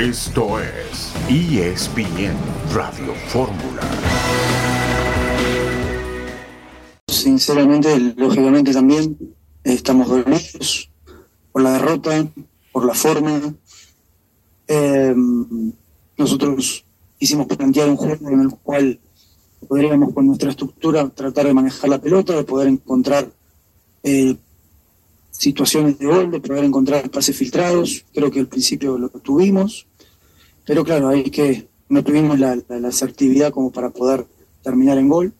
Esto es ESPN Radio Fórmula. Sinceramente, lógicamente también estamos dolidos por la derrota, por la forma. Eh, nosotros quisimos plantear un juego en el cual podríamos con nuestra estructura tratar de manejar la pelota, de poder encontrar eh, situaciones de gol, de poder encontrar pases filtrados. Creo que al principio lo tuvimos, pero claro, hay que no tuvimos la, la, asertividad como para poder terminar en gol.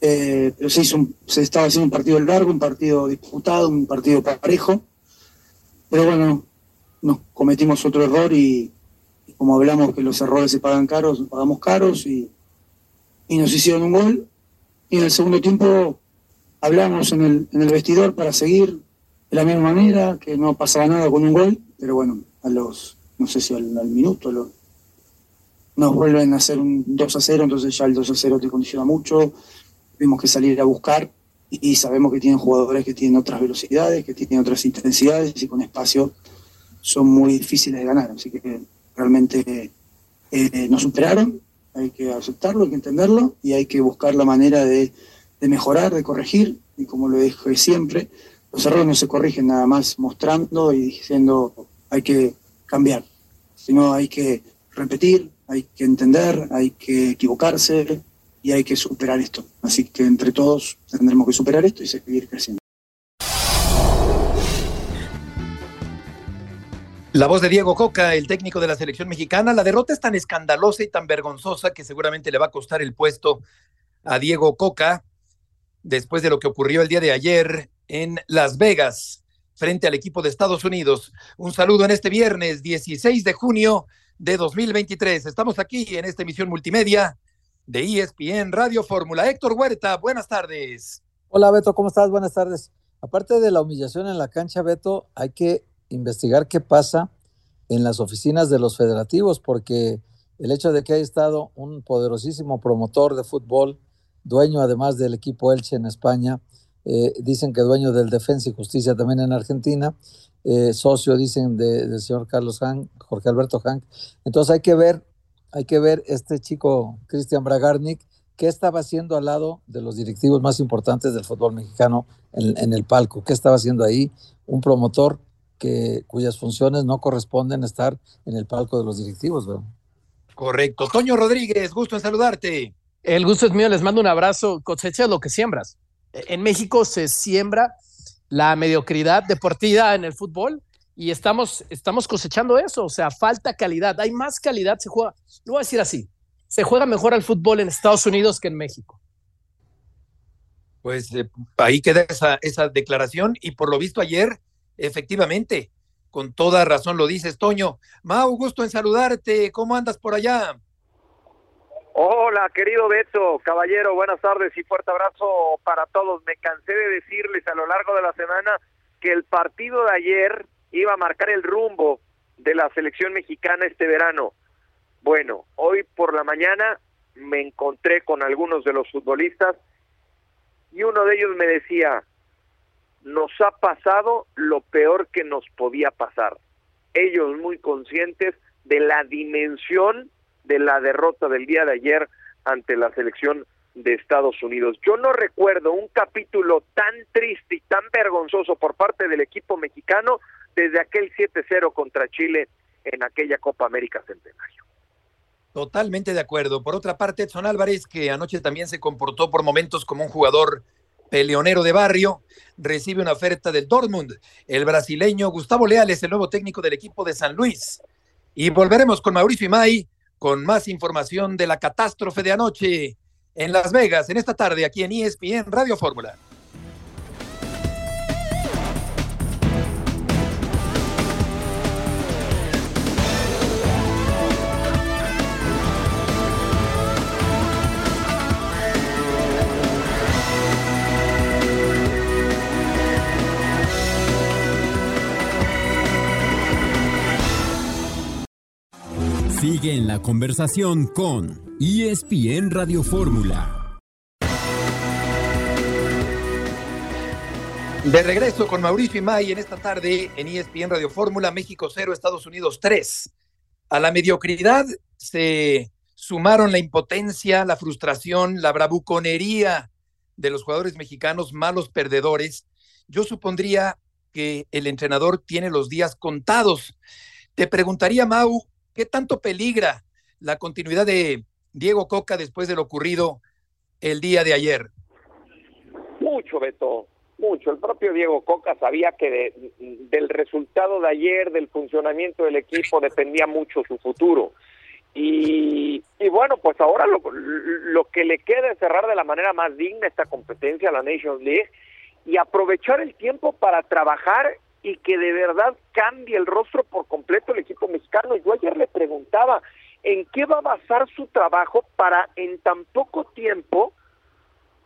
Eh, pero se, hizo se estaba haciendo un partido largo, un partido disputado, un partido parejo. Pero bueno, nos cometimos otro error y, como hablamos que los errores se pagan caros, pagamos caros y, y nos hicieron un gol. Y en el segundo tiempo hablamos en el, en el vestidor para seguir de la misma manera, que no pasaba nada con un gol, pero bueno, a los, no sé si al, minuto, nos vuelven a hacer un 2 a 0, entonces ya el 2 a 0 te condiciona mucho, tuvimos que salir a buscar y, sabemos que tienen jugadores que tienen otras velocidades, que tienen otras intensidades y con espacio son muy difíciles de ganar, así que realmente eh, nos superaron, hay que aceptarlo, hay que entenderlo y hay que buscar la manera de, de mejorar, de corregir, y como lo dije siempre, los errores no se corrigen nada más mostrando y diciendo hay que cambiar, sino hay que repetir, hay que entender, hay que equivocarse y hay que superar esto. Así que entre todos tendremos que superar esto y seguir creciendo. La voz de Diego Coca, el técnico de la selección mexicana. La derrota es tan escandalosa y tan vergonzosa que seguramente le va a costar el puesto a Diego Coca después de lo que ocurrió el día de ayer en Las Vegas frente al equipo de Estados Unidos. Un saludo en este viernes 16 de junio de 2023. Estamos aquí en esta emisión multimedia de ESPN Radio Fórmula. Héctor Huerta, buenas tardes. Hola Beto, ¿cómo estás? Buenas tardes. Aparte de la humillación en la cancha, Beto, hay que investigar qué pasa en las oficinas de los federativos, porque el hecho de que haya estado un poderosísimo promotor de fútbol, dueño además del equipo Elche en España, eh, dicen que dueño del Defensa y Justicia también en Argentina, eh, socio, dicen, del señor Carlos Hank, Jorge Alberto Hank. Entonces hay que ver, hay que ver este chico, Cristian Bragarnik, qué estaba haciendo al lado de los directivos más importantes del fútbol mexicano en, el palco, qué estaba haciendo ahí un promotor que, cuyas funciones no corresponden estar en el palco de los directivos. Correcto. Toño Rodríguez, gusto en saludarte. El gusto es mío, les mando un abrazo. Cosecha lo que siembras en México se siembra la mediocridad deportiva en el fútbol y estamos, estamos cosechando eso, o sea, falta calidad, hay más calidad, se juega, lo voy a decir así, se juega mejor al fútbol en Estados Unidos que en México. Pues eh, ahí queda esa, esa declaración y por lo visto ayer, efectivamente, con toda razón lo dices, Toño. Mau, gusto en saludarte, ¿cómo andas por allá? Hola, querido Beto, caballero, buenas tardes y fuerte abrazo para todos. Me cansé de decirles a lo largo de la semana que el partido de ayer iba a marcar el rumbo de la selección mexicana este verano. Bueno, hoy por la mañana me encontré con algunos de los futbolistas y uno de ellos me decía, nos ha pasado lo peor que nos podía pasar. Ellos muy conscientes de la dimensión de la derrota del día de ayer ante la selección de Estados Unidos. Yo no recuerdo un capítulo tan triste y tan vergonzoso por parte del equipo mexicano desde aquel 7-0 contra Chile en aquella Copa América Centenario. Totalmente de acuerdo. Por otra parte, Edson Álvarez, que anoche también se comportó por momentos como un jugador peleonero de barrio, recibe una oferta del Dortmund. El brasileño Gustavo Leal es el nuevo técnico del equipo de San Luis. Y volveremos con Mauricio Imay con más información de la catástrofe de anoche en Las Vegas, en esta tarde, aquí en ESPN Radio Fórmula. Sigue en la conversación con ESPN Radio Fórmula. De regreso con Mauricio Imay en esta tarde en ESPN Radio Fórmula, México 0, Estados Unidos 3. A la mediocridad se sumaron la impotencia, la frustración, la bravuconería de los jugadores mexicanos, malos perdedores. Yo supondría que el entrenador tiene los días contados. Te preguntaría, Mau, ¿qué tanto peligra la continuidad de Diego Coca después de lo ocurrido el día de ayer? Mucho, Beto, mucho. El propio Diego Coca sabía que del resultado de ayer, del funcionamiento del equipo, dependía mucho su futuro. Y, bueno, pues ahora lo, lo que le queda es cerrar de la manera más digna esta competencia, la Nations League, y aprovechar el tiempo para trabajar y que de verdad cambie el rostro por completo el equipo mexicano. Yo ayer le preguntaba en qué va a basar su trabajo para en tan poco tiempo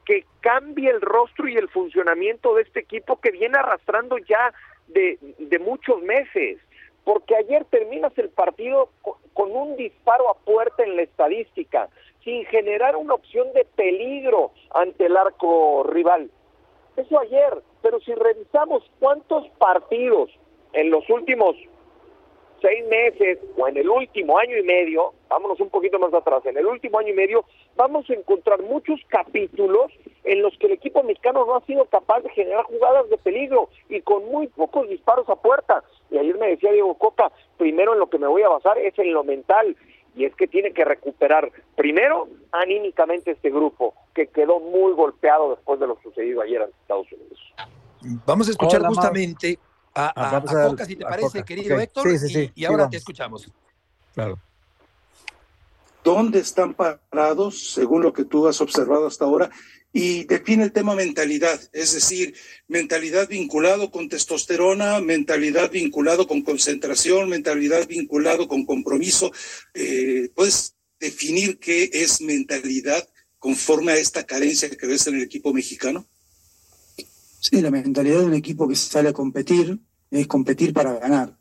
que cambie el rostro y el funcionamiento de este equipo que viene arrastrando ya de, de muchos meses. Porque ayer terminas el partido con un disparo a puerta en la estadística, sin generar una opción de peligro ante el arco rival. Eso ayer, pero si revisamos cuántos partidos en los últimos seis meses o en el último año y medio, vámonos un poquito más atrás, en el último año y medio vamos a encontrar muchos capítulos en los que el equipo mexicano no ha sido capaz de generar jugadas de peligro y con muy pocos disparos a puerta. Y ayer me decía Diego Coca, primero en lo que me voy a basar es en lo mental, y es que tiene que recuperar primero anímicamente este grupo que quedó muy golpeado después de lo sucedido ayer en Estados Unidos. Vamos a escuchar justamente a, ah, Coca, si te parece, querido Héctor, y, ahora te escuchamos. Claro. ¿Dónde están parados, según lo que tú has observado hasta ahora? Y define el tema mentalidad, es decir, mentalidad vinculado con testosterona, mentalidad vinculado con concentración, mentalidad vinculado con compromiso. Eh, ¿Puedes definir qué es mentalidad conforme a esta carencia que ves en el equipo mexicano? Sí, la mentalidad de un equipo que sale a competir es competir para ganar,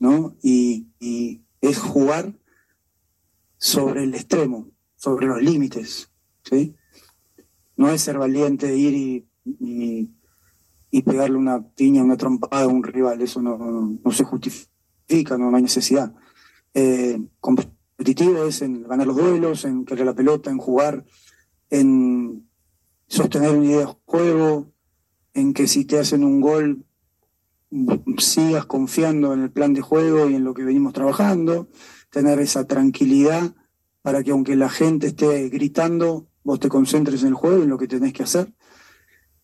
¿no? Y, y es jugar sobre el extremo, sobre los límites, ¿sí? No es ser valiente ir y, y, pegarle una piña, una trompada a un rival, eso no, no, se justifica, no, hay necesidad. Eh, competitivo es en ganar los duelos, en querer la pelota, en jugar, en sostener una idea de juego, en que si te hacen un gol sigas confiando en el plan de juego y en lo que venimos trabajando, tener esa tranquilidad para que aunque la gente esté gritando, vos te concentres en el juego, en lo que tenés que hacer,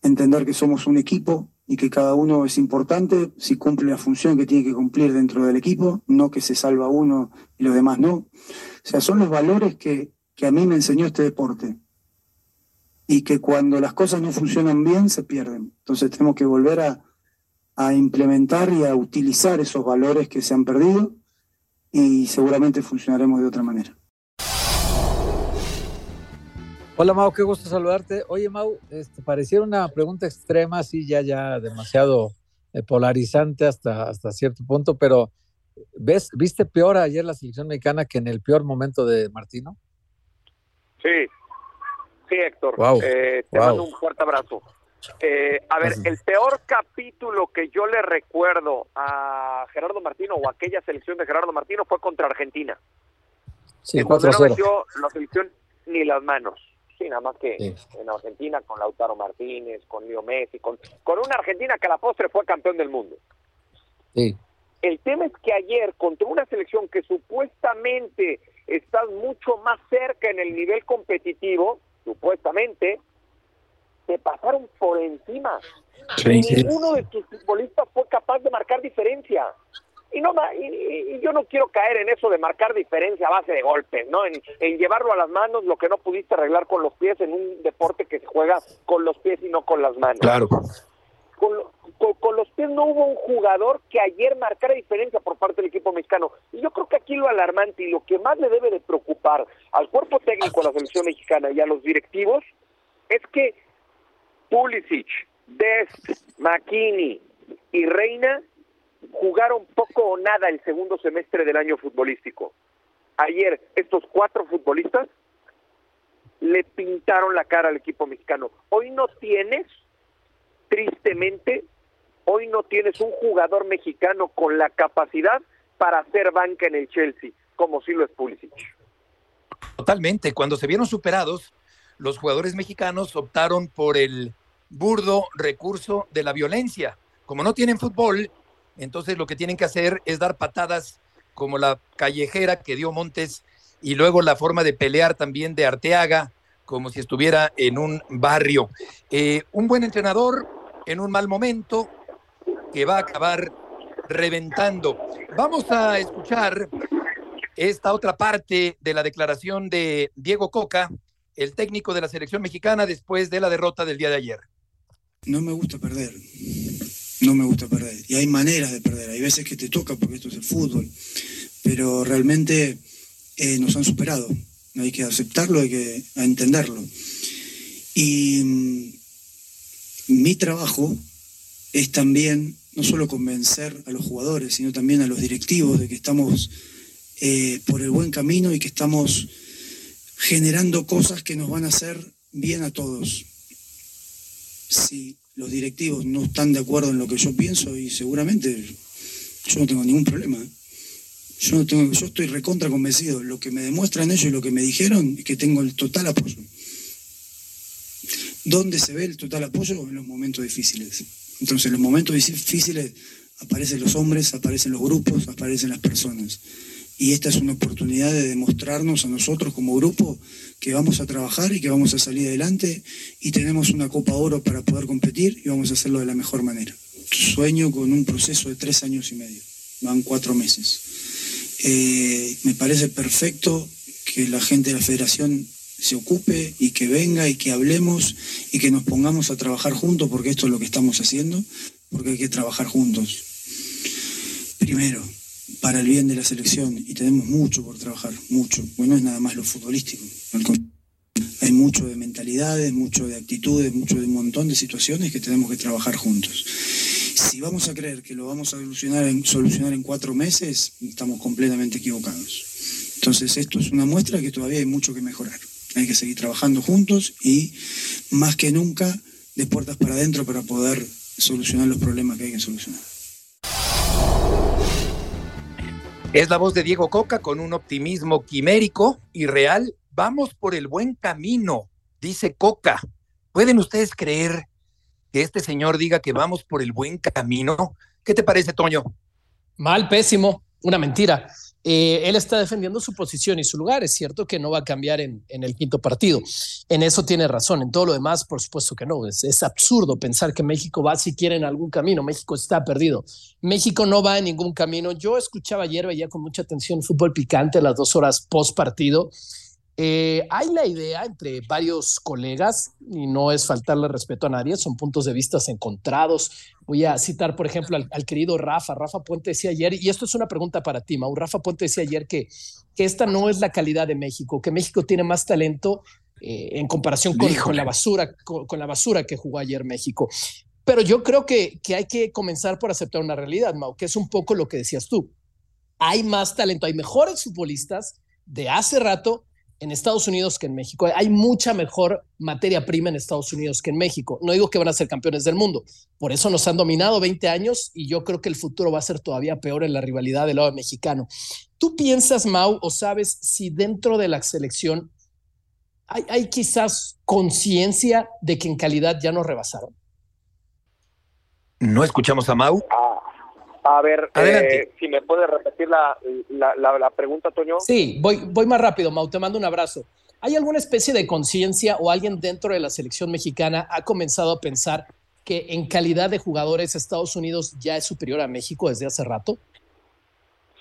entender que somos un equipo y que cada uno es importante si cumple la función que tiene que cumplir dentro del equipo, no que se salva uno y los demás no. O sea, son los valores que, que a mí me enseñó este deporte y que cuando las cosas no funcionan bien se pierden. Entonces tenemos que volver a, a implementar y a utilizar esos valores que se han perdido y seguramente funcionaremos de otra manera. Hola Mau, qué gusto saludarte. Oye Mau, este, pareciera una pregunta extrema, sí, ya, ya demasiado eh, polarizante hasta, hasta cierto punto, pero ¿ves, ¿viste peor ayer la selección mexicana que en el peor momento de Martino? Sí, sí Héctor, eh, te mando un fuerte abrazo. Eh, a ver, el peor capítulo que yo le recuerdo a Gerardo Martino o aquella selección de Gerardo Martino fue contra Argentina. Sí, cuando no metió la selección ni las manos Sí, nada más que en Argentina con Lautaro Martínez, con Leo Messi, con, con una Argentina que a la postre fue campeón del mundo. Sí. El tema es que ayer, contra una selección que supuestamente está mucho más cerca en el nivel competitivo, supuestamente, te pasaron por encima. Sí, Ninguno de tus futbolistas fue capaz de marcar diferencia y no y, yo no quiero caer en eso de marcar diferencia a base de golpes, ¿no? En, llevarlo a las manos lo que no pudiste arreglar con los pies en un deporte que se juega con los pies y no con las manos. Claro. Con, con, los pies no hubo un jugador que ayer marcara diferencia por parte del equipo mexicano. Y yo creo que aquí lo alarmante y lo que más le debe de preocupar al cuerpo técnico de la selección mexicana y a los directivos es que Pulisic, Dest, McKinney y Reina jugaron poco o nada el segundo semestre del año futbolístico. Ayer estos cuatro futbolistas le pintaron la cara al equipo mexicano. Hoy no tienes, tristemente, hoy no tienes un jugador mexicano con la capacidad para hacer banca en el Chelsea, como si lo es Pulisic. Totalmente. Cuando se vieron superados, los jugadores mexicanos optaron por el burdo recurso de la violencia. Como no tienen fútbol, entonces lo que tienen que hacer es dar patadas como la callejera que dio Montes y luego la forma de pelear también de Arteaga, como si estuviera en un barrio. Eh, un buen entrenador en un mal momento que va a acabar reventando. Vamos a escuchar esta otra parte de la declaración de Diego Coca, el técnico de la selección mexicana después de la derrota del día de ayer. No me gusta perder, no me gusta perder. Y hay maneras de perder, hay veces que te toca porque esto es el fútbol, pero realmente eh, nos han superado. Hay que aceptarlo, hay que entenderlo. Y mm, mi trabajo es también no solo convencer a los jugadores, sino también a los directivos de que estamos eh, por el buen camino y que estamos generando cosas que nos van a hacer bien a todos. Si los directivos no están de acuerdo en lo que yo pienso, y seguramente yo no tengo ningún problema. Tengo, yo estoy recontra convencido. Lo que me demuestran ellos y lo que me dijeron es que tengo el total apoyo. ¿Dónde se ve el total apoyo? En los momentos difíciles. Entonces, en los momentos difíciles aparecen los hombres, aparecen los grupos, aparecen las personas. Y esta es una oportunidad de demostrarnos a nosotros como grupo que vamos a trabajar y que vamos a salir adelante y tenemos una Copa Oro para poder competir y vamos a hacerlo de la mejor manera. Sueño con un proceso de tres años y medio, van cuatro meses. Eh, me parece perfecto que la gente de la federación se ocupe y que venga y que hablemos y que nos pongamos a trabajar juntos porque esto es lo que estamos haciendo, porque hay que trabajar juntos. Primero, para el bien de la selección y tenemos mucho por trabajar, mucho. Bueno, no es nada más lo futbolístico. Hay mucho de mentalidades, mucho de actitudes, mucho de un montón de situaciones que tenemos que trabajar juntos. Si vamos a creer que lo vamos a solucionar en, solucionar en cuatro meses, estamos completamente equivocados. Entonces esto es una muestra que todavía hay mucho que mejorar. Hay que seguir trabajando juntos y más que nunca de puertas para adentro para poder solucionar los problemas que hay que solucionar. Es la voz de Diego Coca con un optimismo quimérico y real. Vamos por el buen camino, dice Coca. ¿Pueden ustedes creer que este señor diga que vamos por el buen camino? ¿Qué te parece, Toño? Mal, pésimo, una mentira. Eh, él está defendiendo su posición y su lugar. Es cierto que no va a cambiar en, el quinto partido. En eso tiene razón. En todo lo demás, por supuesto que no. Es, absurdo pensar que México va siquiera en algún camino. México está perdido. México no va en ningún camino. Yo escuchaba ayer, veía con mucha atención fútbol picante las dos horas post partido eh, hay la idea entre varios colegas, y no es faltarle respeto a nadie, son puntos de vista encontrados. Voy a citar, por ejemplo, al, querido Rafa. Rafa Puente decía ayer, y esto es una pregunta para ti, Mau. Rafa Puente decía ayer que, que esta no es la calidad de México, que México tiene más talento eh, en comparación con, la basura, con, la basura que jugó ayer México. Pero yo creo que, que hay que comenzar por aceptar una realidad, Mau, que es un poco lo que decías tú. Hay más talento, hay mejores futbolistas de hace rato en Estados Unidos que en México. Hay mucha mejor materia prima en Estados Unidos que en México. No digo que van a ser campeones del mundo. Por eso nos han dominado 20 años y yo creo que el futuro va a ser todavía peor en la rivalidad del lado mexicano. ¿Tú piensas, Mau, o sabes si dentro de la selección hay, quizás conciencia de que en calidad ya nos rebasaron? No escuchamos a Mau. A ver, eh, si me puede repetir la, la, pregunta, Toño. Sí, voy, voy más rápido, Mau, te mando un abrazo. ¿Hay alguna especie de conciencia o alguien dentro de la selección mexicana ha comenzado a pensar que en calidad de jugadores Estados Unidos ya es superior a México desde hace rato?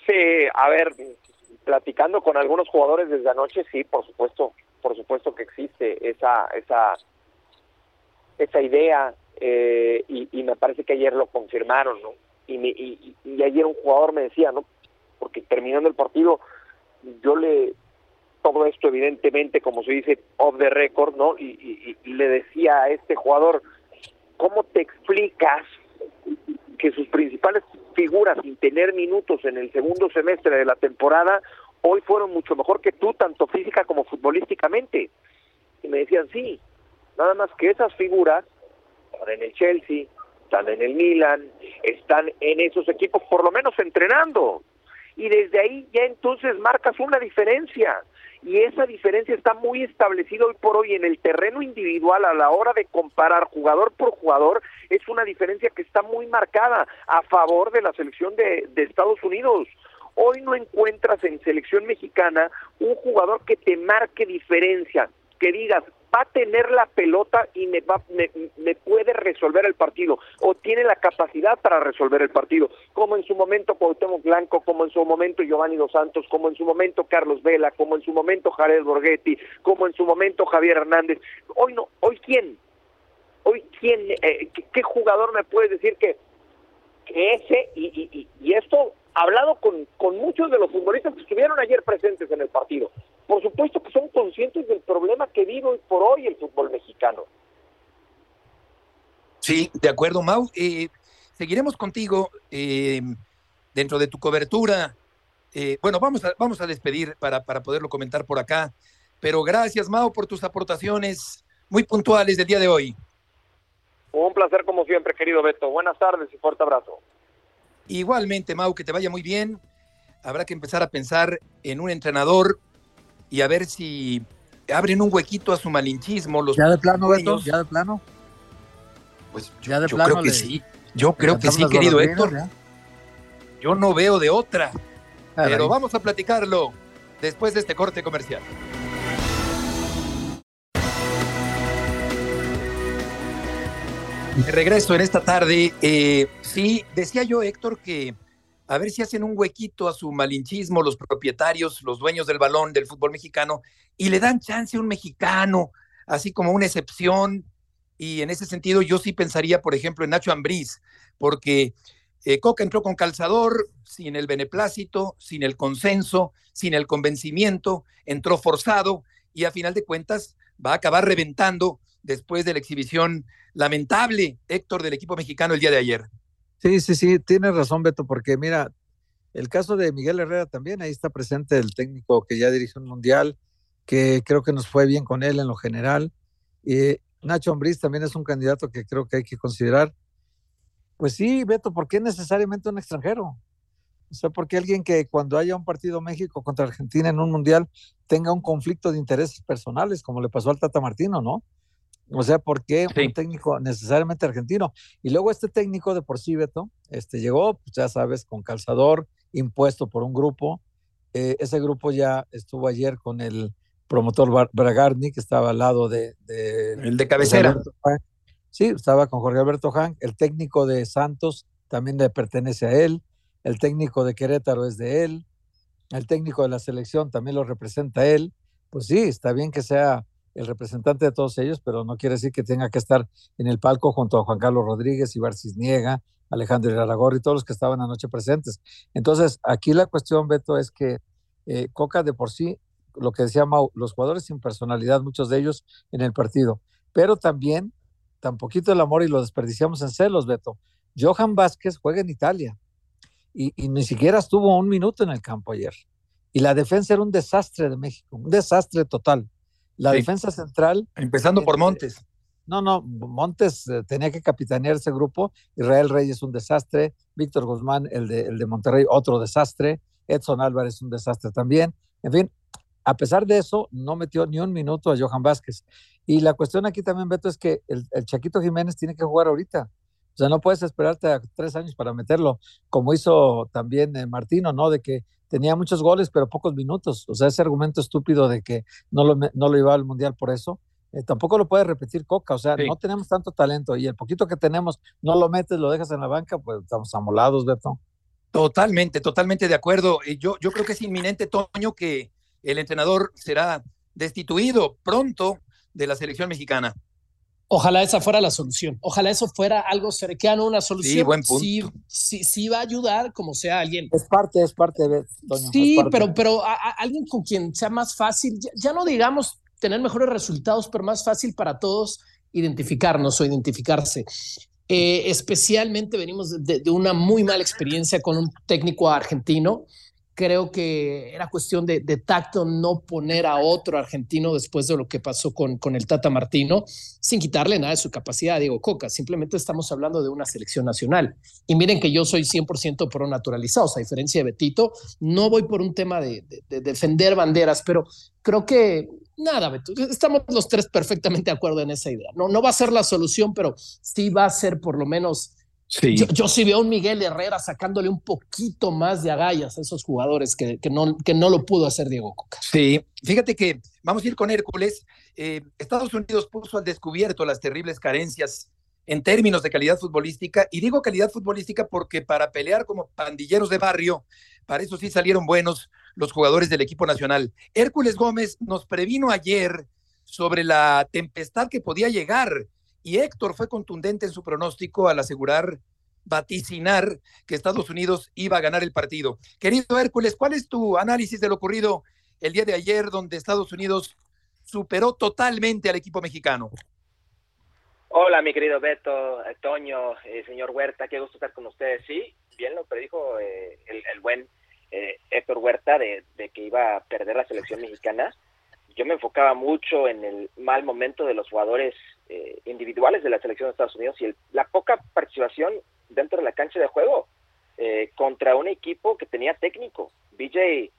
Sí, a ver, platicando con algunos jugadores desde anoche, sí, por supuesto, por supuesto que existe esa, esa, esa idea eh, y, y me parece que ayer lo confirmaron, ¿no? Y, y, ayer un jugador me decía, ¿no? Porque terminando el partido, yo le, todo esto evidentemente, como se dice, off the record, ¿no? Y, y, le decía a este jugador, ¿cómo te explicas que sus principales figuras sin tener minutos en el segundo semestre de la temporada hoy fueron mucho mejor que tú, tanto física como futbolísticamente? Y me decían, sí, nada más que esas figuras, en el Chelsea, están en el Milan, están en esos equipos por lo menos entrenando. y desde ahí ya entonces marcas una diferencia y esa diferencia está muy establecida hoy por hoy en el terreno individual a la hora de comparar jugador por jugador, es una diferencia que está muy marcada a favor de la selección de, de Estados Unidos. Hoy no encuentras en selección mexicana un jugador que te marque diferencia, que digas, va a tener la pelota y me, va, me, puede resolver el partido o tiene la capacidad para resolver el partido, como en su momento Cuauhtémoc Blanco, como en su momento Giovanni Dos Santos, como en su momento Carlos Vela, como en su momento Jared Borghetti, como en su momento Javier Hernández. Hoy no, hoy quién, hoy quién, eh, ¿qué, ¿qué, jugador me puede decir que, que ese y, y, y esto hablado con, con muchos de los futbolistas que estuvieron ayer presentes en el partido. Por supuesto que son conscientes del problema que vive hoy por hoy el fútbol mexicano. Sí, de acuerdo, Mau. Eh, seguiremos contigo eh, dentro de tu cobertura. Eh, bueno, vamos a, vamos a despedir para, para poderlo comentar por acá. Pero gracias, Mau, por tus aportaciones muy puntuales del día de hoy. Un placer como siempre, querido Beto. Buenas tardes y fuerte abrazo. Igualmente, Mau, que te vaya muy bien. Habrá que empezar a pensar en un entrenador y a ver si abren un huequito a su malinchismo. Los ya de plano, Beto, ya de plano. Pues yo, ya de yo plano creo que le, sí. Yo creo que sí, querido Héctor. ¿ya? Yo no veo de otra. Caray. Pero vamos a platicarlo después de este corte comercial. De regreso en esta tarde. Eh, sí, decía yo, Héctor, que a ver si hacen un huequito a su malinchismo los propietarios, los dueños del balón del fútbol mexicano, y le dan chance a un mexicano, así como una excepción. Y en ese sentido, yo sí pensaría, por ejemplo, en Nacho Ambriz, porque eh, Coca entró con calzador, sin el beneplácito, sin el consenso, sin el convencimiento, entró forzado y a final de cuentas va a acabar reventando después de la exhibición lamentable, Héctor, del equipo mexicano el día de ayer. Sí, sí, sí, tienes razón, Beto, porque mira, el caso de Miguel Herrera también, ahí está presente el técnico que ya dirigió un mundial, que creo que nos fue bien con él en lo general. Y Nacho Ambriz también es un candidato que creo que hay que considerar. Pues sí, Beto, ¿por qué necesariamente un extranjero? O sea, porque alguien que cuando haya un partido México contra Argentina en un mundial tenga un conflicto de intereses personales, como le pasó al Tata Martino, ¿no? O sea, ¿por qué sí. un técnico necesariamente argentino? Y luego este técnico de por sí, Beto, este, llegó, pues ya sabes, con calzador, impuesto por un grupo. Eh, ese grupo ya estuvo ayer con el promotor Bragarni, que estaba al lado de... de el de cabecera. Sí, estaba con Jorge Alberto Han. El técnico de Santos también le pertenece a él. El técnico de Querétaro es de él. El técnico de la selección también lo representa a él. Pues sí, está bien que sea el representante de todos ellos, pero no quiere decir que tenga que estar en el palco junto a Juan Carlos Rodríguez, Ibar Cisniega, Alejandro Aragorri y todos los que estaban anoche presentes. Entonces, aquí la cuestión, Beto, es que eh, Coca de por sí, lo que decía Mau, los jugadores sin personalidad, muchos de ellos en el partido, pero también tan poquito el amor y lo desperdiciamos en celos, Beto. Johan Vázquez juega en Italia y ni siquiera estuvo un minuto en el campo ayer. Y la defensa era un desastre de México, un desastre total. La sí. defensa central. Empezando por Montes. No, no, Montes eh, tenía que capitanear ese grupo. Israel Reyes un desastre. Víctor Guzmán, el de, el de Monterrey, otro desastre. Edson Álvarez un desastre también. En fin, a pesar de eso, no metió ni un minuto a Johan Vázquez. Y la cuestión aquí también, Beto, es que el, el Chaquito Jiménez tiene que jugar ahorita. O sea, no puedes esperarte a tres años para meterlo, como hizo también eh, Martino, ¿no? De que tenía muchos goles, pero pocos minutos. O sea, ese argumento estúpido de que no lo, no lo iba al Mundial por eso, eh, tampoco lo puede repetir Coca. O sea, sí. no tenemos tanto talento y el poquito que tenemos no lo metes, lo dejas en la banca, pues estamos amolados, Beto. Totalmente, totalmente de acuerdo. Yo, yo creo que es inminente, Toño, que el entrenador será destituido pronto de la selección mexicana. Ojalá esa fuera la solución. Ojalá eso fuera algo cercano, una solución. Sí, buen punto. Sí, sí, sí va a ayudar como sea alguien. Es parte, es parte de Sí, parte. pero, pero a, a alguien con quien sea más fácil, ya, ya, no digamos tener mejores resultados, pero más fácil para todos identificarnos o identificarse. Eh, especialmente venimos de, de, una muy mala experiencia con un técnico argentino Creo que era cuestión de, tacto no poner a otro argentino después de lo que pasó con, con el Tata Martino, sin quitarle nada de su capacidad a Diego Coca. Simplemente estamos hablando de una selección nacional. Y miren que yo soy 100% pro naturalizados, a diferencia de Betito. No voy por un tema de, defender banderas, pero creo que nada, Beto, estamos los tres perfectamente de acuerdo en esa idea. No, no va a ser la solución, pero sí va a ser por lo menos yo, sí veo a un Miguel Herrera sacándole un poquito más de agallas a esos jugadores que, que, no, que no lo pudo hacer Diego Coca. Sí, fíjate que vamos a ir con Hércules. Eh, Estados Unidos puso al descubierto las terribles carencias en términos de calidad futbolística, y digo calidad futbolística porque para pelear como pandilleros de barrio, para eso sí salieron buenos los jugadores del equipo nacional. Hércules Gómez nos previno ayer sobre la tempestad que podía llegar y Héctor fue contundente en su pronóstico al asegurar, vaticinar que Estados Unidos iba a ganar el partido. Querido Hércules, ¿cuál es tu análisis de lo ocurrido el día de ayer donde Estados Unidos superó totalmente al equipo mexicano? Hola, mi querido Beto, Toño, eh, señor Huerta, qué gusto estar con ustedes. Sí, bien lo predijo eh, el, buen eh, Héctor Huerta de, de, que iba a perder la selección mexicana. Yo me enfocaba mucho en el mal momento de los jugadores eh, individuales de la selección de Estados Unidos y la poca participación dentro de la cancha de juego eh, contra un equipo que tenía técnico. BJ,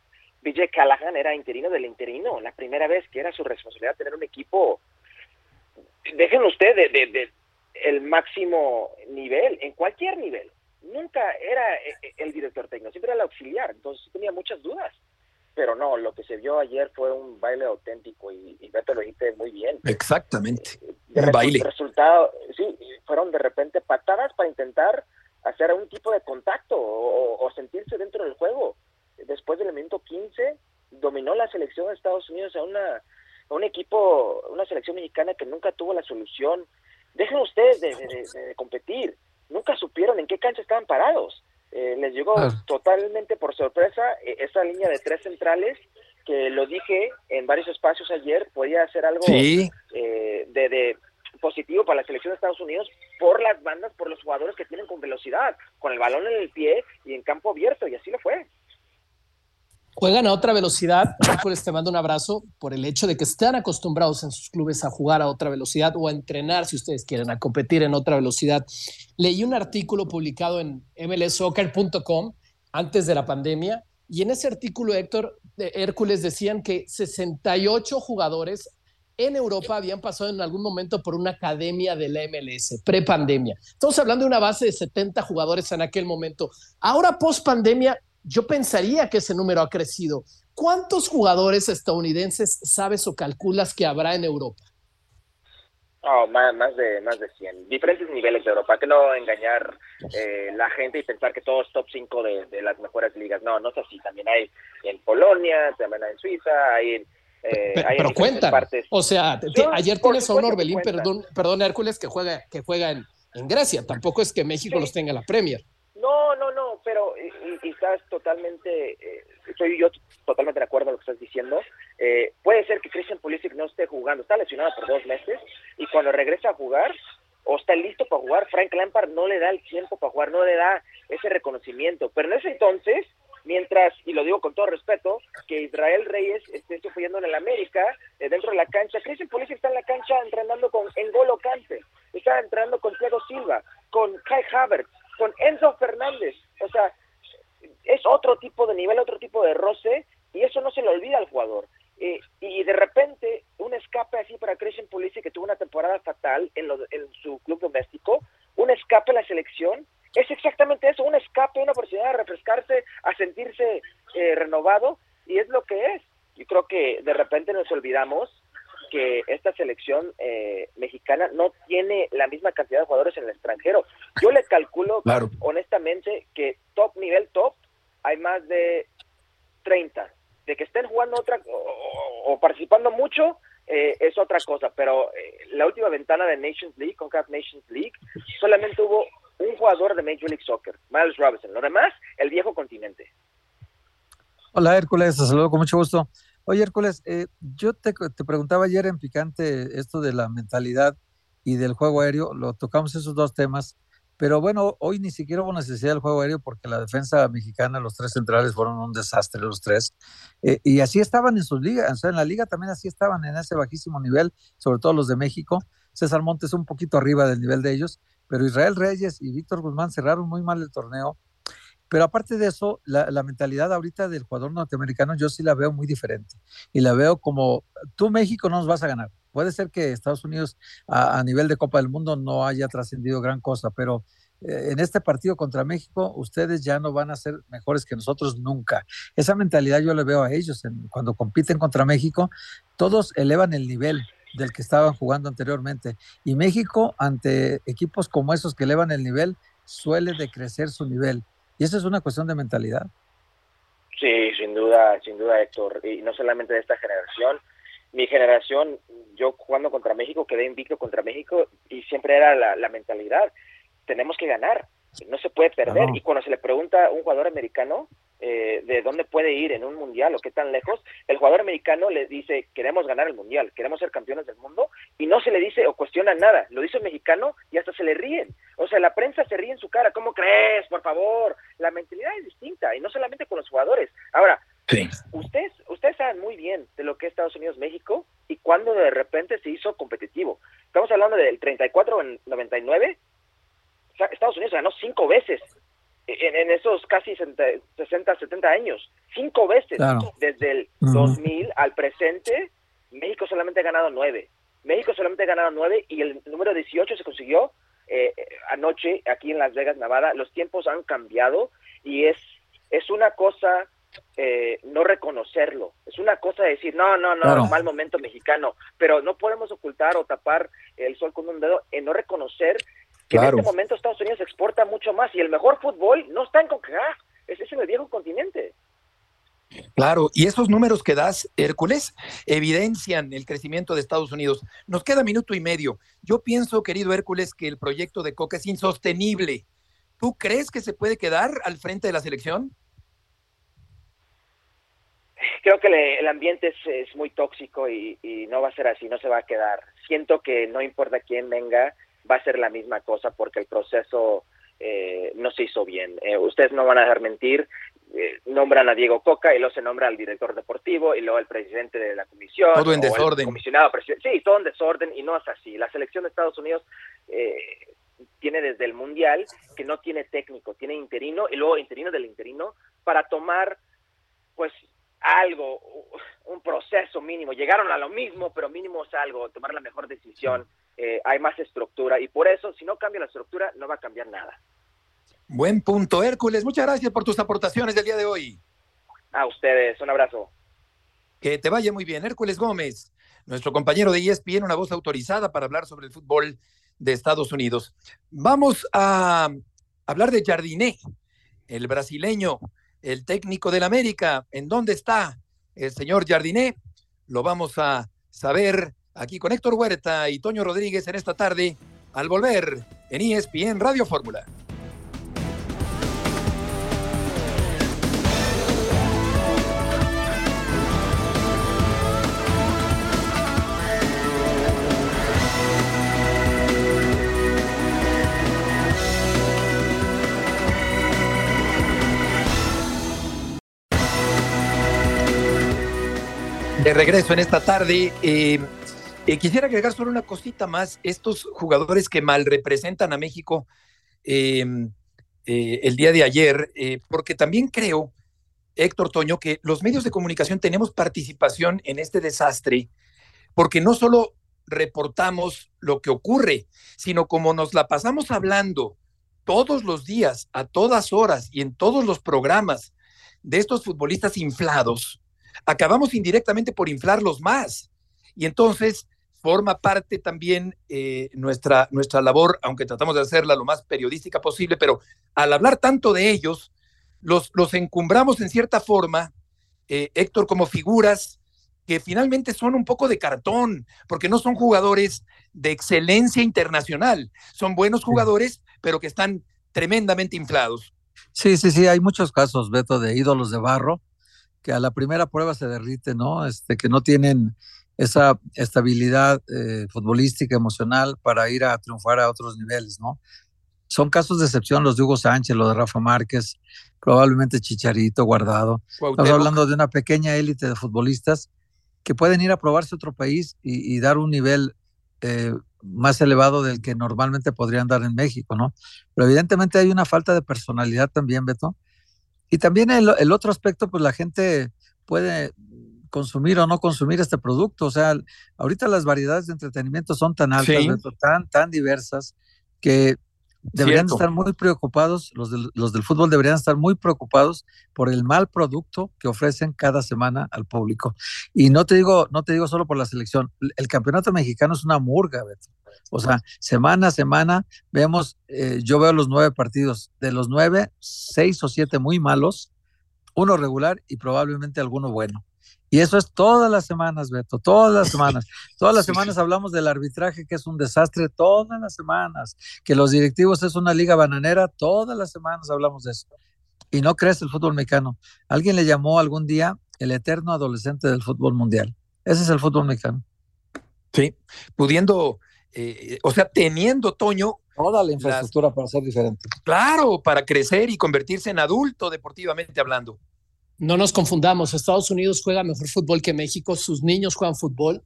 BJ Callahan era interino del interino, la primera vez que era su responsabilidad tener un equipo, déjenlo usted, de, de, el máximo nivel, en cualquier nivel. Nunca era eh, el director técnico, siempre era el auxiliar, entonces tenía muchas dudas pero no, lo que se vio ayer fue un baile auténtico y, y Beto lo dijiste muy bien. Exactamente, un baile. Resultado, sí, fueron de repente patadas para intentar hacer un tipo de contacto o, sentirse dentro del juego. Después del minuto 15, dominó la selección de Estados Unidos a, una, un equipo, una selección mexicana que nunca tuvo la solución. Dejen ustedes de competir, nunca supieron en qué cancha estaban parados eh, les llegó totalmente por sorpresa eh, esa línea de tres centrales que lo dije en varios espacios ayer, podía ser algo eh, de, positivo para la selección de Estados Unidos por las bandas, por los jugadores que tienen con velocidad, con el balón en el pie y en campo abierto, y así lo fue juegan a otra velocidad. Pues te mando un abrazo por el hecho de que están acostumbrados en sus clubes a jugar a otra velocidad o a entrenar, si ustedes quieren, a competir en otra velocidad. Leí un artículo publicado en mlsoccer.com antes de la pandemia y en ese artículo, Héctor, Hércules decían que 68 jugadores en Europa habían pasado en algún momento por una academia de la MLS, pre-pandemia. Estamos hablando de una base de 70 jugadores en aquel momento. Ahora, post-pandemia, yo pensaría que ese número ha crecido. ¿Cuántos jugadores estadounidenses sabes o calculas que habrá en Europa? Oh, más, más, de, más de 100. Diferentes niveles de Europa. Que no engañar eh, la gente y pensar que todos top 5 de, las mejores ligas. No, no es así. También hay en Polonia, también hay en Suiza, hay en. Eh, pero. O sea, ayer tienes a un Orbelín, perdón, perdón, Hércules, que juega, que juega en, en Grecia. Tampoco es que México los tenga en la Premier. No, no, no, pero y, estás totalmente, eh, estoy yo totalmente de acuerdo con lo que estás diciendo. Eh, puede ser que Christian Pulisic no esté jugando, está lesionado por dos meses y cuando regresa a jugar o está listo para jugar, Frank Lampard no le da el tiempo para jugar, no le da ese reconocimiento. Pero en ese entonces, mientras, y lo digo con todo respeto, que Israel Reyes esté sufriendo en el América, eh, dentro de la cancha, Christian Pulisic está en la cancha entrenando con Engolo Cante, está entrenando con Thiago Silva, con Kai Havertz, con Enzo Fernández. O sea, es otro tipo de nivel, otro tipo de roce, y eso no se le olvida al jugador. Eh, y de repente, un escape así para Christian Pulisic, que tuvo una temporada fatal en, en su club doméstico, un escape a la selección, es exactamente eso, un escape, una oportunidad de refrescarse, a sentirse eh, renovado, y es lo que es. Yo creo que de repente nos olvidamos que esta selección eh, mexicana no tiene la misma cantidad de jugadores en el extranjero. Yo le calculo honestamente que top nivel top hay más de 30. De que estén jugando otra o, participando mucho eh, es otra cosa, pero eh, la última ventana de Nations League, CONCACAF Nations League, solamente hubo un jugador de Major League Soccer, Miles Robinson. Lo demás, el viejo continente. Hola Hércules, te saludo con mucho gusto. Oye, Hércules, eh, yo te, preguntaba ayer en Picante esto de la mentalidad y del juego aéreo, lo tocamos esos dos temas, Pero bueno, hoy ni siquiera hubo necesidad del juego aéreo porque la defensa mexicana, los tres centrales fueron un desastre, los tres. Eh, y así estaban en sus ligas, o sea, en la liga también así estaban en ese bajísimo nivel, sobre todo los de México. César Montes un poquito arriba del nivel de ellos, pero Israel Reyes y Víctor Guzmán cerraron muy mal el torneo. Pero aparte de eso, la, la, mentalidad ahorita del jugador norteamericano yo sí la veo muy diferente. Y la veo como, tú México no nos vas a ganar. Puede ser que Estados Unidos a, nivel de Copa del Mundo no haya trascendido gran cosa, pero eh, en este partido contra México, ustedes ya no van a ser mejores que nosotros nunca. Esa mentalidad yo le veo a ellos en, cuando compiten contra México, todos elevan el nivel del que estaban jugando anteriormente. Y México, ante equipos como esos que elevan el nivel, suele decrecer su nivel. Y eso es una cuestión de mentalidad. Sí, sin duda, sin duda, Héctor. Y no solamente de esta generación. Mi generación, yo jugando contra México, quedé invicto contra México y siempre era la, la mentalidad. Tenemos que ganar, no se puede perder. Y cuando se le pregunta a un jugador americano eh, de dónde puede ir en un mundial o qué tan lejos, el jugador americano le dice, queremos ganar el mundial, queremos ser campeones del mundo, y no se le dice o cuestiona nada. Lo dice el mexicano y hasta se le ríen. O sea, la prensa se ríe en su cara. ¿Cómo crees? Por favor. La mentalidad es distinta, y no solamente con los jugadores. Ahora, Sí. Ustedes, ustedes saben muy bien de lo que es Estados Unidos-México y cuando de repente se hizo competitivo. Estamos hablando del 34 en 99. Estados Unidos ganó cinco veces en, en esos casi 60, 70 años. Cinco veces. Claro. Desde el 2000 al presente, México solamente ha ganado nueve. México solamente ha ganado nueve y el número 18 se consiguió eh, anoche aquí en Las Vegas, Nevada. Los tiempos han cambiado y es, es una cosa eh, no reconocerlo. Es una cosa decir, no, no, no, Claro. mal momento mexicano, pero no podemos ocultar o tapar el sol con un dedo en no reconocer que Claro. en este momento Estados Unidos exporta mucho más y el mejor fútbol no está en CONCACAF, es, es en el viejo continente. Claro, y esos números que das, Hércules, evidencian el crecimiento de Estados Unidos. Nos queda minuto y medio. Yo pienso, querido Hércules, que el proyecto de Coca es insostenible. ¿Tú crees que se puede quedar al frente de la selección? Creo que le- el ambiente es, es muy tóxico y, y no va a ser así, no se va a quedar. Siento que no importa quién venga, va a ser la misma cosa porque el proceso eh, no se hizo bien. Eh, ustedes no van a dejar mentir, eh, nombran a Diego Coca y luego se nombra al director deportivo y luego al presidente de la comisión. Todo en desorden. comisionado Sí, todo en desorden y no es así. La selección de Estados Unidos eh, tiene desde el Mundial que no tiene técnico, tiene interino y luego interino del interino para tomar pues algo, un proceso mínimo. Llegaron a lo mismo, pero mínimo es algo, tomar la mejor decisión. Eh, hay más estructura y por eso, si no cambia la estructura, no va a cambiar nada. Buen punto, Hércules. Muchas gracias por tus aportaciones del día de hoy. A ustedes, un abrazo. Que te vaya muy bien. Hércules Gómez, nuestro compañero de ESPN, una voz autorizada para hablar sobre el fútbol de Estados Unidos. Vamos a hablar de Jardiné, el brasileño, el técnico del América. ¿En dónde está el señor Jardiné? Lo vamos a saber aquí con Héctor Huerta y Toño Rodríguez en esta tarde al volver en ESPN Radio Fórmula. De regreso en esta tarde, eh, eh, quisiera agregar solo una cosita más. Estos jugadores que mal representan a México eh, eh, el día de ayer, eh, porque también creo, Héctor Toño, que los medios de comunicación tenemos participación en este desastre, porque no solo reportamos lo que ocurre, sino como nos la pasamos hablando todos los días, a todas horas y en todos los programas de estos futbolistas inflados, acabamos indirectamente por inflarlos más. Y entonces forma parte también eh, nuestra, nuestra labor, aunque tratamos de hacerla lo más periodística posible, pero al hablar tanto de ellos, los, los encumbramos en cierta forma, eh, Héctor, como figuras que finalmente son un poco de cartón, porque no son jugadores de excelencia internacional, son buenos jugadores, pero que están tremendamente inflados. Sí, sí, sí, hay muchos casos, Beto, de ídolos de barro que a la primera prueba se derrite, ¿no? Este, que no tienen esa estabilidad eh, futbolística, emocional para ir a triunfar a otros niveles, ¿no? son casos de excepción los de Hugo Sánchez, los de Rafa Márquez, probablemente Chicharito, Guardado. Estamos hablando de una pequeña élite de futbolistas que pueden ir a probarse otro país y, dar un nivel eh, más elevado del que normalmente podrían dar en México, ¿no? Pero evidentemente hay una falta de personalidad también, Beto. Y también el, el otro aspecto, pues la gente puede consumir o no consumir este producto. O sea, ahorita las variedades de entretenimiento son tan altas, tan, tan diversas, que deberían estar muy preocupados, los del, los del fútbol deberían estar muy preocupados por el mal producto que ofrecen cada semana al público. Y no te digo, no te digo solo por la selección, el campeonato mexicano es una murga, Beto. O sea, semana a semana vemos, eh, yo veo los nueve partidos, de los nueve, seis o siete muy malos, uno regular y probablemente alguno bueno. Y eso es todas las semanas, Beto, todas las semanas. Todas las semanas hablamos del arbitraje, que es un desastre, todas las semanas. Que los directivos es una liga bananera, todas las semanas hablamos de eso. Y no crees el fútbol mexicano. Alguien le llamó algún día el eterno adolescente del fútbol mundial. Ese es el fútbol mexicano. Sí, pudiendo, eh, o sea, teniendo, Toño, toda la infraestructura para ser diferente. Claro, para crecer y convertirse en adulto deportivamente hablando no nos confundamos, Estados Unidos juega mejor fútbol que México, sus niños juegan fútbol,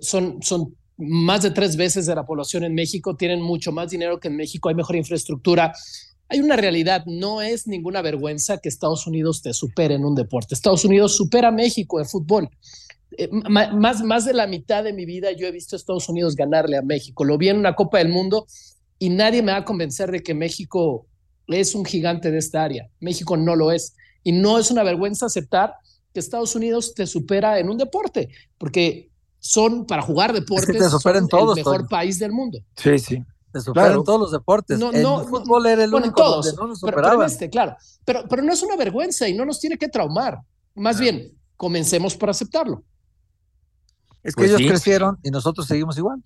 son, son más de tres veces de la población en México, tienen mucho más dinero que en México, hay mejor infraestructura. Hay una realidad, no es ninguna vergüenza que Estados Unidos te supere en un deporte. Estados Unidos supera a México en fútbol. Eh, más, más de la mitad de mi vida yo he visto a Estados Unidos ganarle a México. Lo vi en una Copa del Mundo y nadie me va a convencer de que México es un gigante de esta área. México no lo es. Y no es una vergüenza aceptar que Estados Unidos te supera en un deporte, porque son para jugar deportes el mejor país del mundo. Sí, sí. Te superan todos los deportes. No, no, el fútbol era el único todos, no nos pero, este, claro. Pero, pero no es una vergüenza y no nos tiene que traumar. Más bien, comencemos por aceptarlo. Es que pues ellos crecieron y nosotros seguimos igual.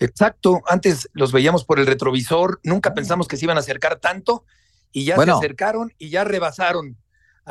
Exacto. Antes los veíamos por el retrovisor, nunca pensamos que se iban a acercar tanto y ya se acercaron y ya rebasaron.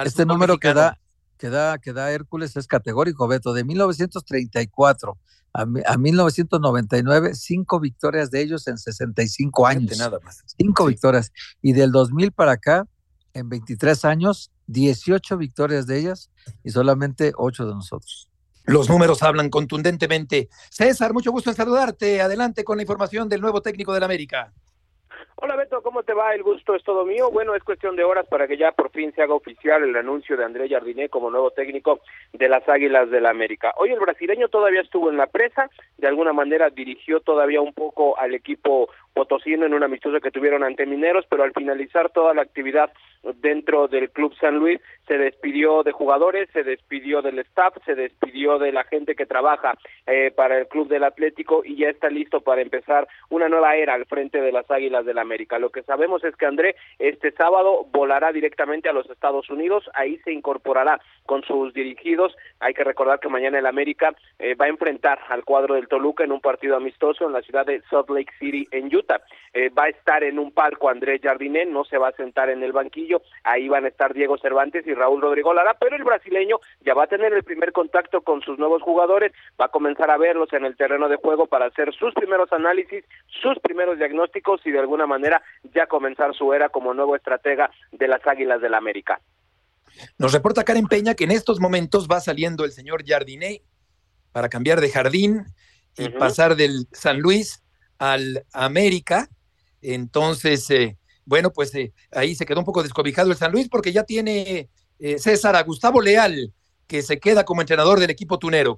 este número que da, que, da, que da Hércules es categórico, Beto. De 1934 a, a 1999, cinco victorias de ellos en 65 años. Nada más. Cinco victorias. Y del 2000 para acá, en 23 años, 18 victorias de ellas y solamente 8 de nosotros. Los números hablan contundentemente. César, mucho gusto en saludarte. Adelante con la información del nuevo técnico del América. Hola Beto, ¿cómo te va? El gusto es todo mío. Bueno, es cuestión de horas para que ya por fin se haga oficial el anuncio de André Jardiné como nuevo técnico de las Águilas del la América. Hoy el brasileño todavía estuvo en la presa, de alguna manera dirigió todavía un poco al equipo potosino en un amistoso que tuvieron ante Mineros, pero al finalizar toda la actividad dentro del Club San Luis se despidió de jugadores, se despidió del staff, se despidió de la gente que trabaja eh, para el Club del Atlético y ya está listo para empezar una nueva era al frente de las Águilas del América. Lo que sabemos es que André este sábado volará directamente a los Estados Unidos, ahí se incorporará con sus dirigidos. Hay que recordar que mañana el América eh, va a enfrentar al cuadro del Toluca en un partido amistoso en la ciudad de Salt Lake City en Utah. Eh, va a estar en un palco Andrés Jardiné, no se va a sentar en el banquillo, ahí van a estar Diego Cervantes y Raúl Rodrigo Lara, pero el brasileño ya va a tener el primer contacto con sus nuevos jugadores, va a comenzar a verlos en el terreno de juego para hacer sus primeros análisis, sus primeros diagnósticos y de alguna manera ya comenzar su era como nuevo estratega de las Águilas del la América. Nos reporta Karen Peña que en estos momentos va saliendo el señor Jardiné para cambiar de jardín y pasar del San Luis al América. Entonces, eh, bueno, pues eh, ahí se quedó un poco descobijado el San Luis porque ya tiene eh, César a Gustavo Leal, que se queda como entrenador del equipo tunero.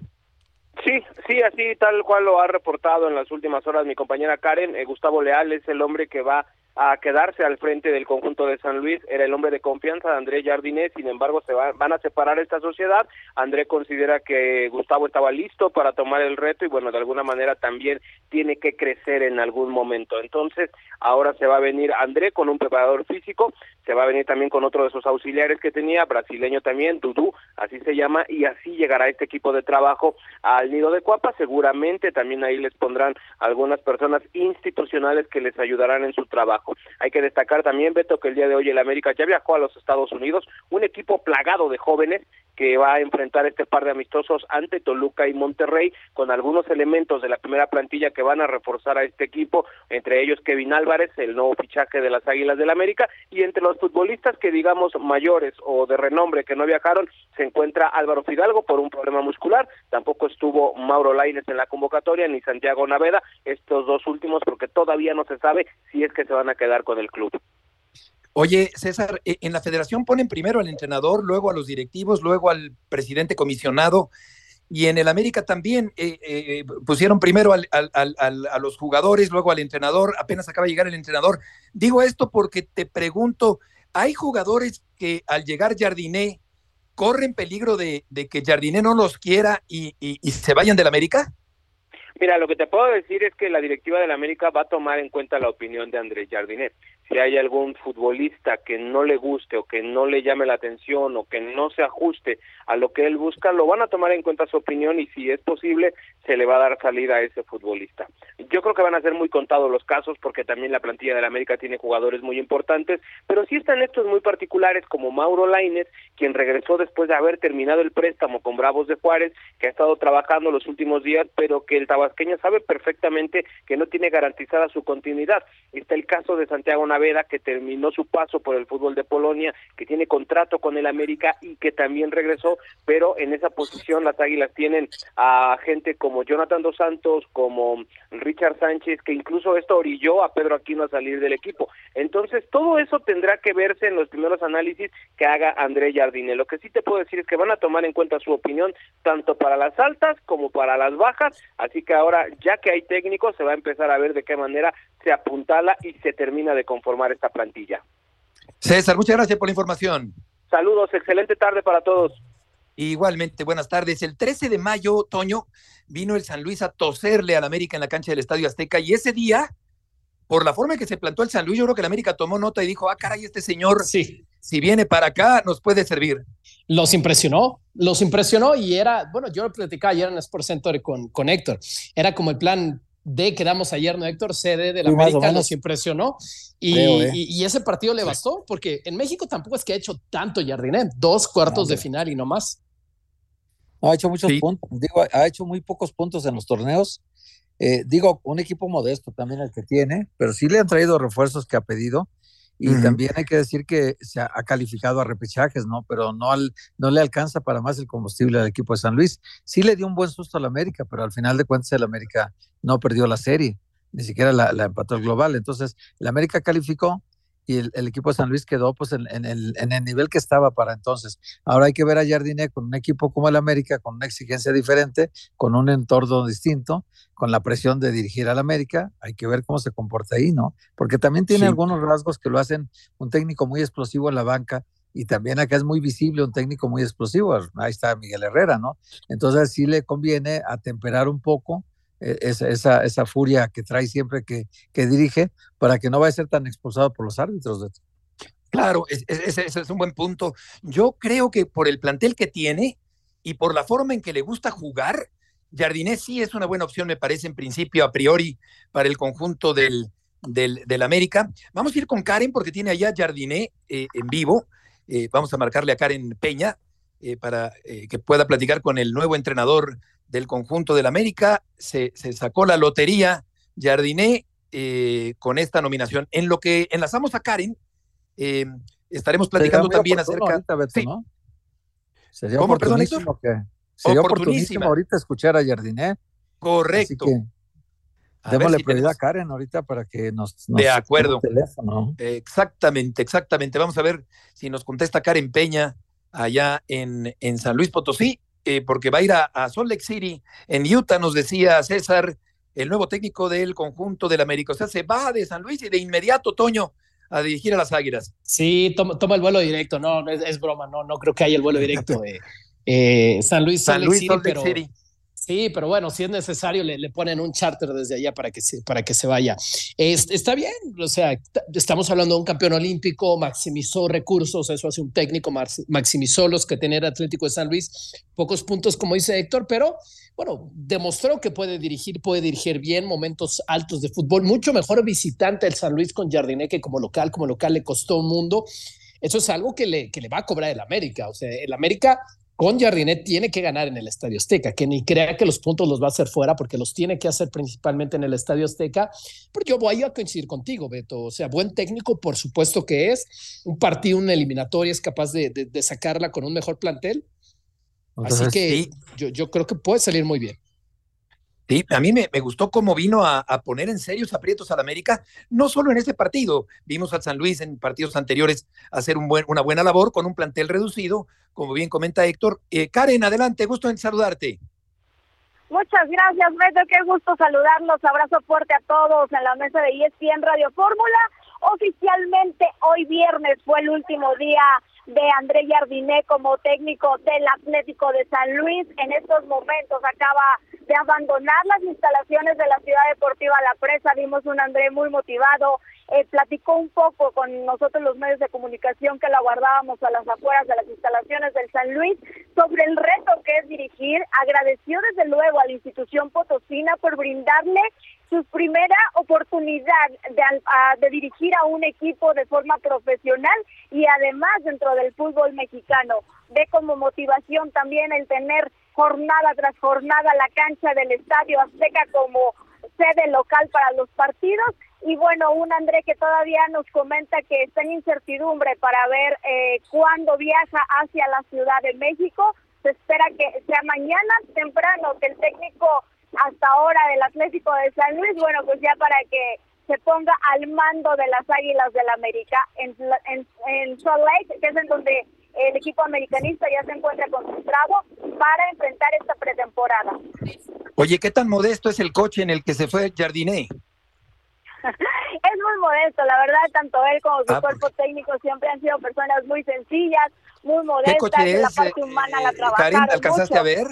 Sí, sí, así tal cual lo ha reportado en las últimas horas mi compañera Karen. Gustavo Leal es el hombre que va a quedarse al frente del conjunto de San Luis, era el hombre de confianza de André Jardinet, sin embargo se van a separar esta sociedad, André considera que Gustavo estaba listo para tomar el reto y bueno, de alguna manera también tiene que crecer en algún momento, entonces ahora se va a venir André con un preparador físico, se va a venir también con otro de sus auxiliares que tenía, brasileño también, Dudú, así se llama, y así llegará este equipo de trabajo al nido de Cuapa, seguramente también ahí les pondrán algunas personas institucionales que les ayudarán en su trabajo Hay que destacar también, Beto, que el día de hoy el América ya viajó a los Estados Unidos, un equipo plagado de jóvenes que va a enfrentar este par de amistosos ante Toluca y Monterrey, con algunos elementos de la primera plantilla que van a reforzar a este equipo, entre ellos Kevin Álvarez, el nuevo fichaje de las Águilas del América, y entre los futbolistas que digamos mayores o de renombre que no viajaron, se encuentra Álvaro Fidalgo por un problema muscular, tampoco estuvo Mauro Laines en la convocatoria, ni Santiago Naveda, estos dos últimos porque todavía no se sabe si es que se van a quedar con el club. Oye, César, eh, en la federación ponen primero al entrenador, luego a los directivos, luego al presidente comisionado, y en el América también eh, eh, pusieron primero al, a los jugadores, luego al entrenador, apenas acaba de llegar el entrenador. Digo esto porque te pregunto, ¿hay jugadores que al llegar Jardiné corren peligro de, que Jardiné no los quiera y, y se vayan del América? Mira, lo que te puedo decir es que la directiva del América va a tomar en cuenta la opinión de Andrés Jardinet si hay algún futbolista que no le guste o que no le llame la atención o que no se ajuste a lo que él busca, lo van a tomar en cuenta su opinión y si es posible se le va a dar salida a ese futbolista. Yo creo que van a ser muy contados los casos porque también la plantilla de la América tiene jugadores muy importantes, pero sí están estos muy particulares como Mauro Laines, quien regresó después de haber terminado el préstamo con Bravos de Juárez, que ha estado trabajando los últimos días, pero que el tabasqueño sabe perfectamente que no tiene garantizada su continuidad. Está el caso de Santiago Naveda, que terminó su paso por el fútbol de Polonia, que tiene contrato con el América y que también regresó, pero en esa posición las Águilas tienen a gente como Jonathan Dos Santos, como Richard Sánchez, que incluso esto orilló a Pedro Aquino a salir del equipo. Entonces, todo eso tendrá que verse en los primeros análisis que haga André Jardine. Lo que sí te puedo decir es que van a tomar en cuenta su opinión tanto para las altas como para las bajas, así que ahora, ya que hay técnicos, se va a empezar a ver de qué manera se apuntala y se termina de conformar esta plantilla. César, muchas gracias por la información. Saludos, excelente tarde para todos. Igualmente, buenas tardes. El 13 de mayo, Toño, vino el San Luis a toserle al América en la cancha del Estadio Azteca y ese día, por la forma en que se plantó el San Luis, yo creo que el América tomó nota y dijo, ah, caray, este señor, sí. si viene para acá, nos puede servir. Los impresionó, los impresionó y era, bueno, yo lo platicaba ayer en Sport Center con, con Héctor, era como el plan de que damos ayer, ¿no, Héctor? Sede de la América nos impresionó ¿eh? y, ese partido le bastó porque en México tampoco es que ha hecho tanto Jardinet, dos cuartos de final y no más. ha hecho muchos puntos, digo, ha hecho muy pocos puntos en los torneos. Eh, digo, un equipo modesto también el que tiene, pero sí le han traído refuerzos que ha pedido y también hay que decir que se ha, calificado a repechajes, ¿no? Pero no, al, no le alcanza para más el combustible al equipo de San Luis. Sí le dio un buen susto al América, pero al final de cuentas el América no perdió la serie, ni siquiera la, la empató el global. Entonces, el América calificó, y el, equipo de San Luis quedó pues en, el, en, el, nivel que estaba para entonces. Ahora hay que ver a Jardine con un equipo como el América, con una exigencia diferente, con un entorno distinto, con la presión de dirigir al América, hay que ver cómo se comporta ahí, ¿no? Porque también tiene algunos rasgos que lo hacen un técnico muy explosivo en la banca y también acá es muy visible un técnico muy explosivo, ahí está Miguel Herrera, ¿no? Entonces sí le conviene atemperar un poco e, esa, esa, furia que trae siempre que, que, dirige para que no vaya a ser tan expulsado por los árbitros. Claro, ese es, un buen punto. Yo creo que por el plantel que tiene y por la forma en que le gusta jugar, Jardinés sí es una buena opción, me parece, en principio, a priori, para el conjunto del, del, América. Vamos a ir con Karen porque tiene allá Jardiné eh, en vivo. Eh, vamos a marcarle a Karen Peña eh, para que pueda platicar con el nuevo entrenador del conjunto del América. Se, sacó la lotería Jardiné eh, con esta nominación. En lo que enlazamos a Karen, eh, estaremos platicando también acerca. sí. Sería oportunísimo que sería oportunísimo ahorita escuchar a Jardiné. Correcto. démosle prioridad a Karen ahorita para que nos, de acuerdo exactamente exactamente vamos a ver si nos contesta Karen Peña allá en, en San Luis Potosí eh, porque va a ir a, Salt Lake City, en Utah, nos decía César, el nuevo técnico del conjunto del América. O sea, se va de San Luis y de inmediato, Toño, a dirigir a las Águilas. Sí, toma, el vuelo directo. No, es, broma, no, no creo que haya el vuelo directo de eh, San Luis, San Luis, Salt Lake City. Sí, pero bueno, si es necesario, le, ponen un charter desde allá para que se, para que se vaya. está bien, o sea, estamos hablando de un campeón olímpico, maximizó recursos, eso hace un técnico, maximizó los que tenía Atlético de San Luis, pocos puntos, como dice Héctor, pero bueno, demostró que puede dirigir, puede dirigir bien momentos altos de fútbol, mucho mejor visitante el San Luis con Jardiné que como local, como local le costó un mundo. Eso es algo que le, que le va a cobrar el América. O sea, el América con Jardinet tiene que ganar en el Estadio Azteca, que ni crea que los puntos los va a hacer fuera, porque los tiene que hacer principalmente en el Estadio Azteca. Pero yo voy a coincidir contigo, Beto. O sea, buen técnico, por supuesto que es. Un partido, una eliminatoria, es capaz de, de, sacarla con un mejor plantel. Así que yo, yo creo que puede salir muy bien. Sí, a mí me, gustó cómo vino a, poner en serios aprietos al América, no solo en este partido, vimos al San Luis en partidos anteriores hacer un buen, una buena labor con un plantel reducido, como bien comenta Héctor. Eh, Karen, adelante, gusto en saludarte. Muchas gracias, Beto, qué gusto saludarlos, abrazo fuerte a todos en la mesa de ESPN Radio Fórmula. Oficialmente hoy viernes fue el último día de André Jardiné como técnico del Atlético de San Luis. En estos momentos acaba de abandonar las instalaciones de la Ciudad Deportiva La Presa. Vimos un André muy motivado, eh, platicó un poco con nosotros los medios de comunicación que lo aguardábamos a las afueras de las instalaciones del San Luis sobre el reto que es dirigir. Agradeció desde luego a la institución potosina por brindarle su primera oportunidad de, de dirigir a un equipo de forma profesional y además dentro del fútbol mexicano. Ve como motivación también el tener jornada tras jornada la cancha del Estadio Azteca como sede local para los partidos. Y bueno, un André que todavía nos comenta que está en incertidumbre para ver eh, cuándo viaja hacia la Ciudad de México. Se espera que sea mañana temprano que el técnico hasta ahora del Atlético de San Luis, bueno, pues ya para que se ponga al mando de las Águilas del la América en, en, en Salt Lake, que es en donde el equipo americanista ya se encuentra concentrado para enfrentar esta pretemporada. Oye, ¿qué tan modesto es el coche en el que se fue Jardiné? es muy modesto, la verdad, tanto él como su ah, cuerpo técnico siempre han sido personas muy sencillas, muy modestas, ¿Qué coche la parte eh, humana la trabajaron ¿alcanzaste a ver?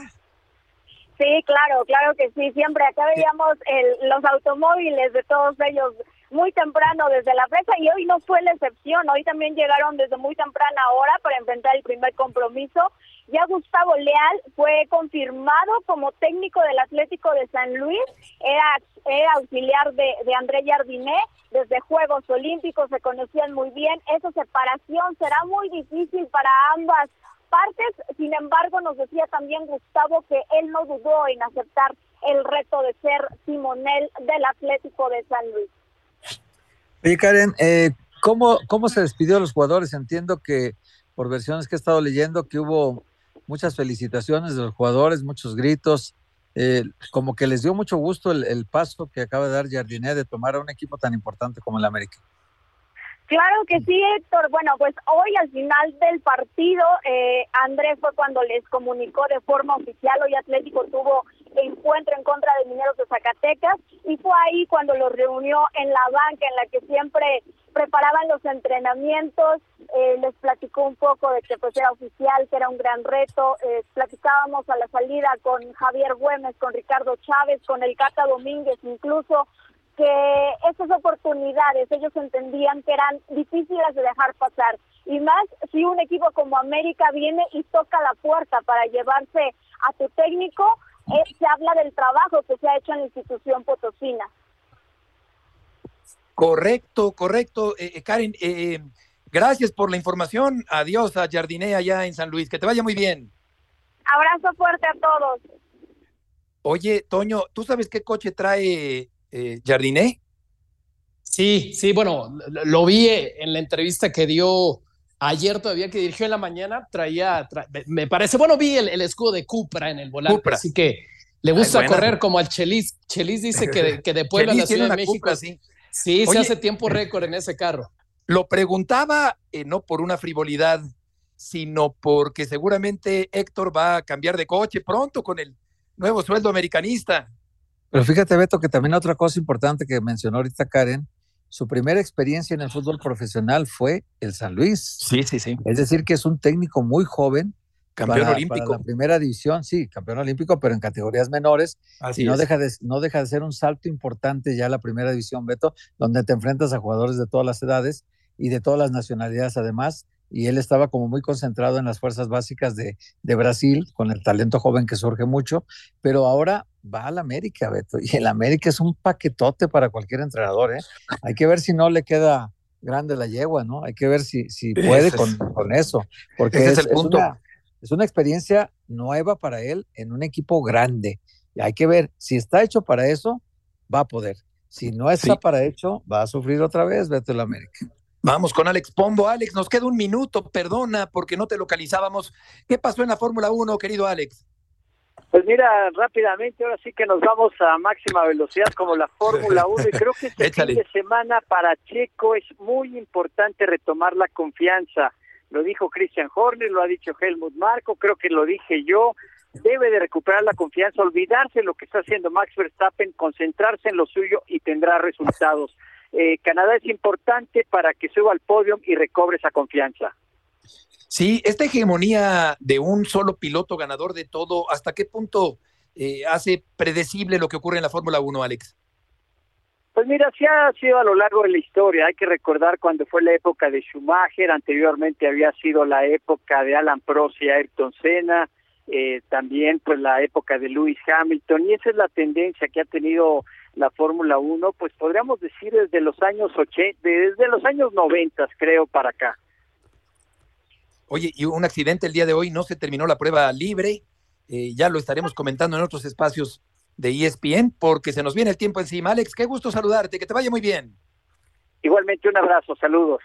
Sí, claro, claro que sí. Siempre acá veíamos el, los automóviles de todos ellos muy temprano desde la presa y hoy no fue la excepción. Hoy también llegaron desde muy temprana hora para enfrentar el primer compromiso. Ya Gustavo Leal fue confirmado como técnico del Atlético de San Luis. Era, auxiliar de, de André Jardiné. Desde Juegos Olímpicos se conocían muy bien. Esa separación será muy difícil para ambas partes. Sin embargo, nos decía también Gustavo que él no dudó en aceptar el reto de ser Simonel del Atlético de San Luis. Oye, Karen, eh, ¿cómo, ¿cómo se despidió a los jugadores? Entiendo que por versiones que he estado leyendo que hubo muchas felicitaciones de los jugadores, muchos gritos, eh, como que les dio mucho gusto el, el, paso que acaba de dar Jardiné de tomar a un equipo tan importante como el América. Claro que sí, Héctor. Bueno, pues hoy al final del partido, eh, Andrés fue cuando les comunicó de forma oficial, hoy Atlético tuvo encuentro en contra de Mineros de Zacatecas y fue ahí cuando los reunió en la banca en la que siempre preparaban los entrenamientos, eh, les platicó un poco de que pues era oficial, que era un gran reto, eh, platicábamos a la salida con Javier Güemes, con Ricardo Chávez, con el Cata Domínguez incluso, que esas oportunidades ellos entendían que eran difíciles de dejar pasar. Y más si un equipo como América viene y toca la puerta para llevarse a tu técnico, eh, se habla del trabajo que se ha hecho en la institución potosina. Correcto, correcto. Eh, eh, Karen, gracias por la información. Adiós a Jardinea allá en San Luis. Que te vaya muy bien. Abrazo fuerte a todos. Oye, Toño, ¿tú sabes qué coche trae eh, Jardiné? Sí, sí, bueno, lo vi en la entrevista que dio ayer todavía que dirigió en la mañana, traía, me parece, bueno, vi el, escudo de Cupra en el volante, así que le gusta correr como al Chelis. Chelis dice que, que de Puebla a la Ciudad de México. sí, sí se hace tiempo récord en ese carro. Lo preguntaba eh, no por una frivolidad, sino porque seguramente Héctor va a cambiar de coche pronto con el nuevo sueldo americanista. Pero fíjate, Beto, que también otra cosa importante que mencionó ahorita Karen, su primera experiencia en el fútbol profesional fue el San Luis. Sí, sí, sí. Es decir, que es un técnico muy joven Campeón para, olímpico. para la primera división, sí, campeón olímpico, pero en categorías menores. Así y no es. deja, de, no deja de ser un salto importante ya la primera división, Beto, donde te enfrentas a jugadores de todas las edades y de todas las nacionalidades además. Y él estaba como muy concentrado en las fuerzas básicas de, de Brasil, con el talento joven que surge mucho, pero ahora va al América, Beto, y el América es un paquetote para cualquier entrenador, ¿eh? Hay que ver si no le queda grande la yegua, ¿no? Hay que ver si, si puede es- con, con eso, porque ese es, es el es punto. una, es una experiencia nueva para él en un equipo grande. Y hay que ver, si está hecho para eso, va a poder. Si no está Sí. para hecho, va a sufrir otra vez, Beto el América. Vamos con Alex Pombo. Alex, nos queda un minuto, perdona porque no te localizábamos. ¿Qué pasó en la Fórmula 1, querido Alex? Pues mira, rápidamente, ahora sí que nos vamos a máxima velocidad como la Fórmula 1 y creo que este Échale. fin de semana para Checo es muy importante retomar la confianza. Lo dijo Christian Horner, lo ha dicho Helmut Marco, creo que lo dije yo. Debe de recuperar la confianza, olvidarse de lo que está haciendo Max Verstappen, concentrarse en lo suyo y tendrá resultados. Eh, Canadá es importante para que suba al podio y recobre esa confianza. Sí, esta hegemonía de un solo piloto ganador de todo, ¿hasta qué punto eh, hace predecible lo que ocurre en la Fórmula 1, Alex? Pues mira, sí ha sido a lo largo de la historia. Hay que recordar cuando fue la época de Schumacher, anteriormente había sido la época de Alan Prost y Ayrton Senna, eh, también pues la época de Lewis Hamilton, y esa es la tendencia que ha tenido la Fórmula 1, pues podríamos decir desde los años 80, desde los años 90 creo para acá. Oye, y un accidente el día de hoy, no se terminó la prueba libre, eh, ya lo estaremos comentando en otros espacios de ESPN, porque se nos viene el tiempo encima. Alex, qué gusto saludarte, que te vaya muy bien. Igualmente un abrazo, saludos.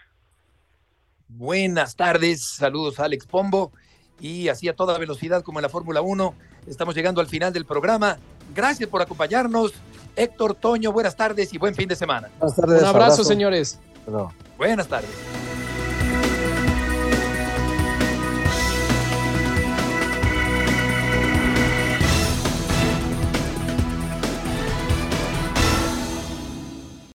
Buenas tardes, saludos a Alex Pombo y así a toda velocidad como en la Fórmula 1. Estamos llegando al final del programa. Gracias por acompañarnos. Héctor Toño, buenas tardes y buen fin de semana. Buenas tardes. Un abrazo, señores. Pero- Buenas tardes.